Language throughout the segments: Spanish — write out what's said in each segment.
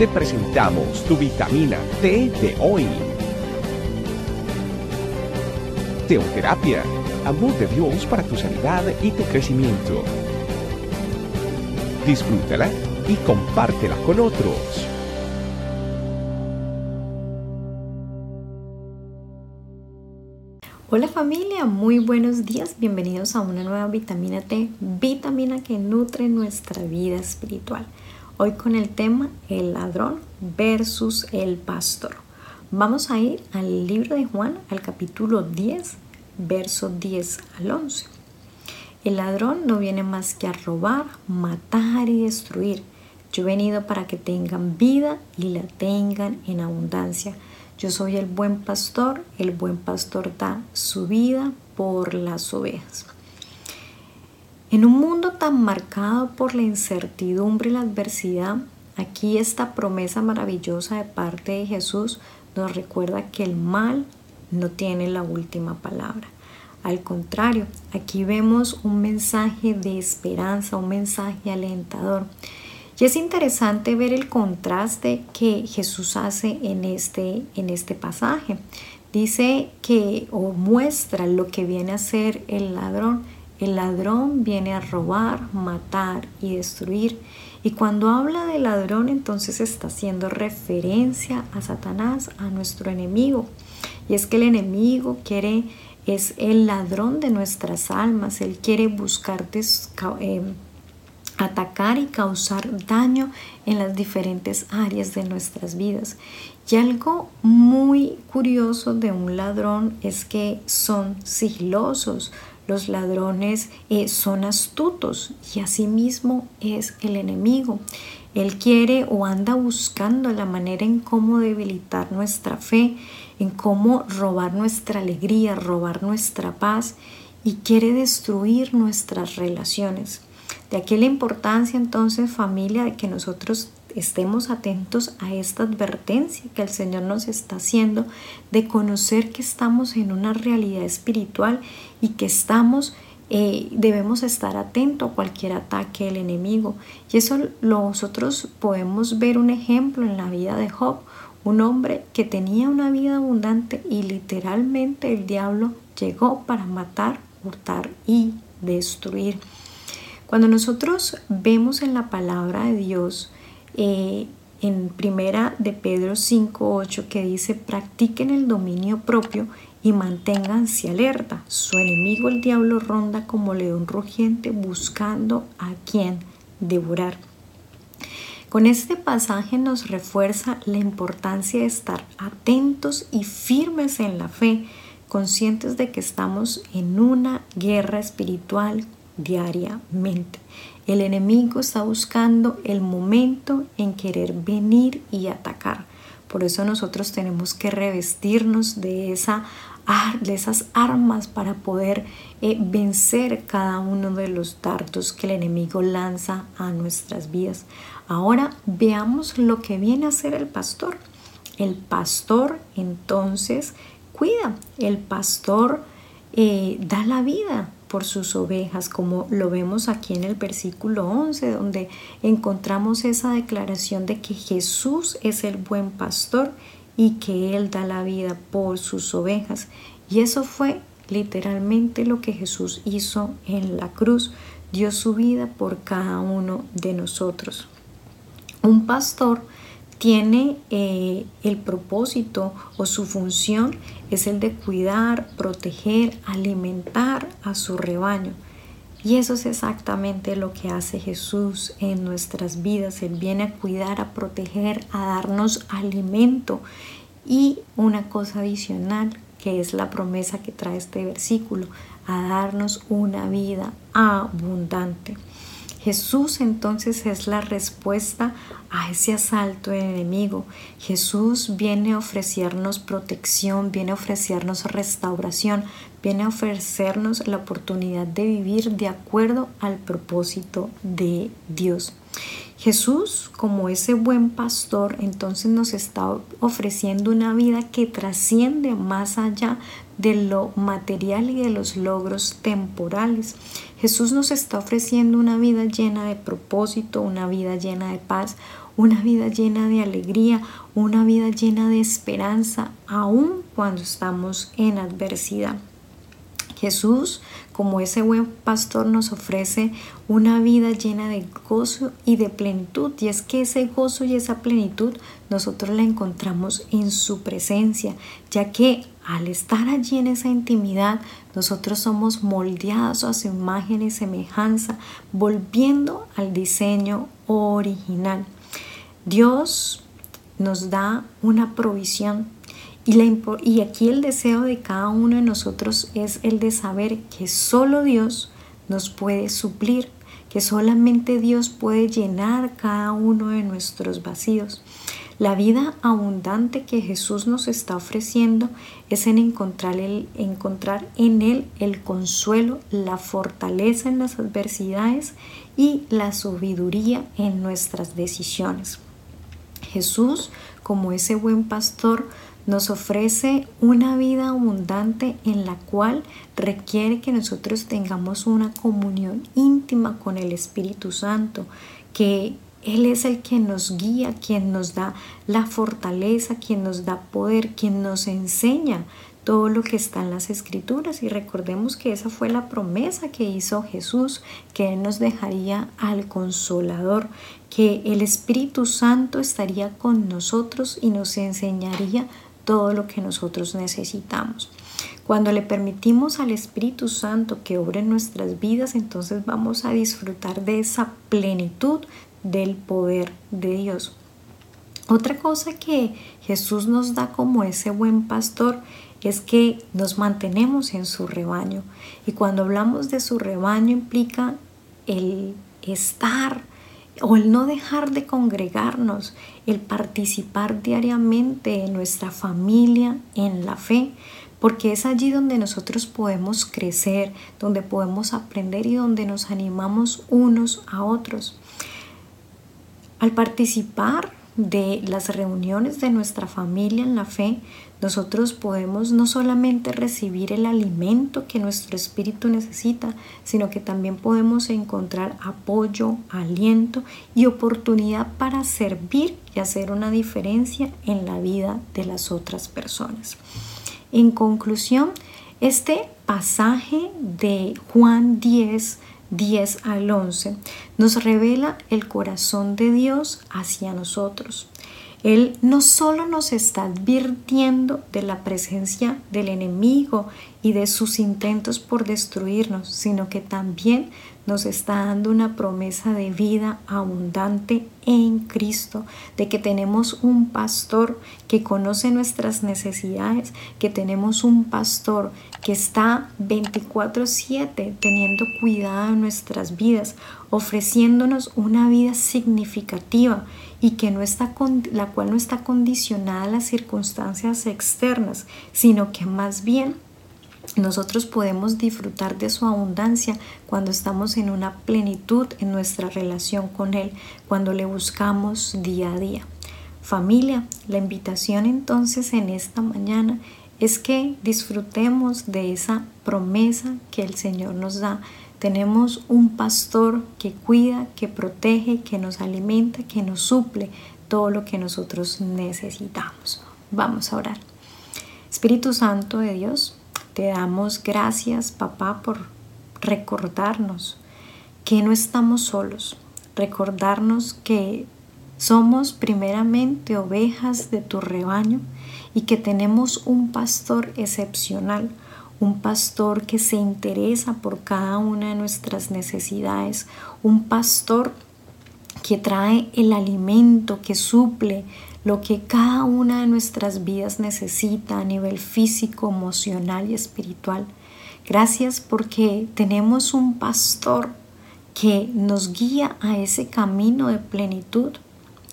te presentamos tu vitamina T de hoy. Teoterapia, amor de Dios para tu sanidad y tu crecimiento. Disfrútala y compártela con otros. Hola familia, muy buenos días, bienvenidos a una nueva vitamina T, vitamina que nutre nuestra vida espiritual. Hoy con el tema el ladrón versus el pastor. Vamos a ir al libro de Juan, al capítulo 10, verso 10 al 11. El ladrón no viene más que a robar, matar y destruir. Yo he venido para que tengan vida y la tengan en abundancia. Yo soy el buen pastor, el buen pastor da su vida por las ovejas. En un mundo tan marcado por la incertidumbre y la adversidad, aquí esta promesa maravillosa de parte de Jesús nos recuerda que el mal no tiene la última palabra. Al contrario, aquí vemos un mensaje de esperanza, un mensaje alentador. Y es interesante ver el contraste que Jesús hace en este, en este pasaje. Dice que o muestra lo que viene a ser el ladrón. El ladrón viene a robar, matar y destruir. Y cuando habla de ladrón, entonces está haciendo referencia a Satanás, a nuestro enemigo. Y es que el enemigo quiere, es el ladrón de nuestras almas. Él quiere buscar eh, atacar y causar daño en las diferentes áreas de nuestras vidas. Y algo muy curioso de un ladrón es que son sigilosos, los ladrones eh, son astutos y asimismo es el enemigo. Él quiere o anda buscando la manera en cómo debilitar nuestra fe, en cómo robar nuestra alegría, robar nuestra paz y quiere destruir nuestras relaciones. De aquí la importancia entonces familia de que nosotros estemos atentos a esta advertencia que el Señor nos está haciendo de conocer que estamos en una realidad espiritual y que estamos eh, debemos estar atentos a cualquier ataque del enemigo. Y eso nosotros podemos ver un ejemplo en la vida de Job, un hombre que tenía una vida abundante y literalmente el diablo llegó para matar, hurtar y destruir. Cuando nosotros vemos en la palabra de Dios, eh, en primera de Pedro 5.8 que dice, practiquen el dominio propio y manténganse alerta. Su enemigo el diablo ronda como león rugiente buscando a quien devorar. Con este pasaje nos refuerza la importancia de estar atentos y firmes en la fe, conscientes de que estamos en una guerra espiritual diariamente. El enemigo está buscando el momento en querer venir y atacar. Por eso nosotros tenemos que revestirnos de, esa, de esas armas para poder eh, vencer cada uno de los dardos que el enemigo lanza a nuestras vidas. Ahora veamos lo que viene a hacer el pastor. El pastor entonces cuida, el pastor eh, da la vida, por sus ovejas, como lo vemos aquí en el versículo 11, donde encontramos esa declaración de que Jesús es el buen pastor y que Él da la vida por sus ovejas. Y eso fue literalmente lo que Jesús hizo en la cruz, dio su vida por cada uno de nosotros. Un pastor tiene eh, el propósito o su función es el de cuidar, proteger, alimentar a su rebaño. Y eso es exactamente lo que hace Jesús en nuestras vidas. Él viene a cuidar, a proteger, a darnos alimento. Y una cosa adicional, que es la promesa que trae este versículo, a darnos una vida abundante. Jesús entonces es la respuesta a ese asalto del enemigo. Jesús viene a ofrecernos protección, viene a ofrecernos restauración, viene a ofrecernos la oportunidad de vivir de acuerdo al propósito de Dios. Jesús, como ese buen pastor, entonces nos está ofreciendo una vida que trasciende más allá de lo material y de los logros temporales. Jesús nos está ofreciendo una vida llena de propósito, una vida llena de paz, una vida llena de alegría, una vida llena de esperanza, aun cuando estamos en adversidad. Jesús, como ese buen pastor, nos ofrece una vida llena de gozo y de plenitud. Y es que ese gozo y esa plenitud nosotros la encontramos en su presencia, ya que al estar allí en esa intimidad, nosotros somos moldeados a su imagen y semejanza, volviendo al diseño original. Dios nos da una provisión y, aquí el deseo de cada uno de nosotros es el de saber que solo Dios nos puede suplir, que solamente Dios puede llenar cada uno de nuestros vacíos. La vida abundante que Jesús nos está ofreciendo es en encontrar, el, encontrar en Él el consuelo, la fortaleza en las adversidades y la sabiduría en nuestras decisiones. Jesús, como ese buen pastor, nos ofrece una vida abundante en la cual requiere que nosotros tengamos una comunión íntima con el Espíritu Santo, que Él es el que nos guía, quien nos da la fortaleza, quien nos da poder, quien nos enseña todo lo que está en las escrituras y recordemos que esa fue la promesa que hizo Jesús, que Él nos dejaría al consolador, que el Espíritu Santo estaría con nosotros y nos enseñaría todo lo que nosotros necesitamos. Cuando le permitimos al Espíritu Santo que obre en nuestras vidas, entonces vamos a disfrutar de esa plenitud del poder de Dios. Otra cosa que Jesús nos da como ese buen pastor es que nos mantenemos en su rebaño. Y cuando hablamos de su rebaño implica el estar o el no dejar de congregarnos, el participar diariamente en nuestra familia, en la fe, porque es allí donde nosotros podemos crecer, donde podemos aprender y donde nos animamos unos a otros. Al participar de las reuniones de nuestra familia en la fe, nosotros podemos no solamente recibir el alimento que nuestro espíritu necesita, sino que también podemos encontrar apoyo, aliento y oportunidad para servir y hacer una diferencia en la vida de las otras personas. En conclusión, este pasaje de Juan 10 10 al 11 nos revela el corazón de Dios hacia nosotros. Él no solo nos está advirtiendo de la presencia del enemigo y de sus intentos por destruirnos, sino que también nos está dando una promesa de vida abundante en Cristo, de que tenemos un pastor que conoce nuestras necesidades, que tenemos un pastor que está 24/7 teniendo cuidado de nuestras vidas, ofreciéndonos una vida significativa y que no está la cual no está condicionada a las circunstancias externas, sino que más bien nosotros podemos disfrutar de su abundancia cuando estamos en una plenitud en nuestra relación con Él, cuando le buscamos día a día. Familia, la invitación entonces en esta mañana es que disfrutemos de esa promesa que el Señor nos da. Tenemos un pastor que cuida, que protege, que nos alimenta, que nos suple todo lo que nosotros necesitamos. Vamos a orar. Espíritu Santo de Dios, te damos gracias, papá, por recordarnos que no estamos solos, recordarnos que somos primeramente ovejas de tu rebaño y que tenemos un pastor excepcional, un pastor que se interesa por cada una de nuestras necesidades, un pastor que trae el alimento, que suple lo que cada una de nuestras vidas necesita a nivel físico, emocional y espiritual. Gracias porque tenemos un pastor que nos guía a ese camino de plenitud,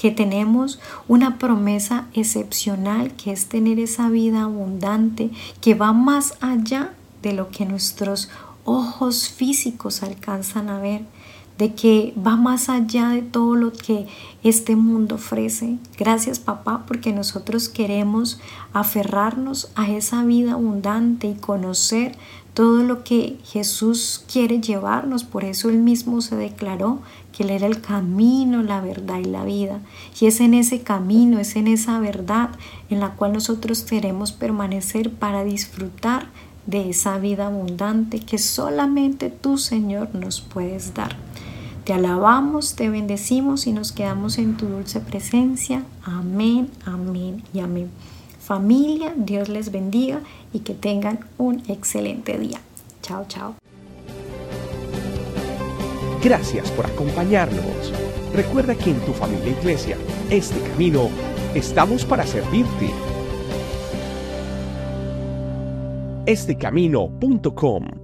que tenemos una promesa excepcional que es tener esa vida abundante que va más allá de lo que nuestros ojos físicos alcanzan a ver de que va más allá de todo lo que este mundo ofrece. Gracias papá porque nosotros queremos aferrarnos a esa vida abundante y conocer todo lo que Jesús quiere llevarnos. Por eso él mismo se declaró que Él era el camino, la verdad y la vida. Y es en ese camino, es en esa verdad en la cual nosotros queremos permanecer para disfrutar de esa vida abundante que solamente tú, Señor, nos puedes dar. Te alabamos, te bendecimos y nos quedamos en tu dulce presencia. Amén, amén y amén. Familia, Dios les bendiga y que tengan un excelente día. Chao, chao. Gracias por acompañarnos. Recuerda que en tu familia iglesia, este camino, estamos para servirte. Estecamino.com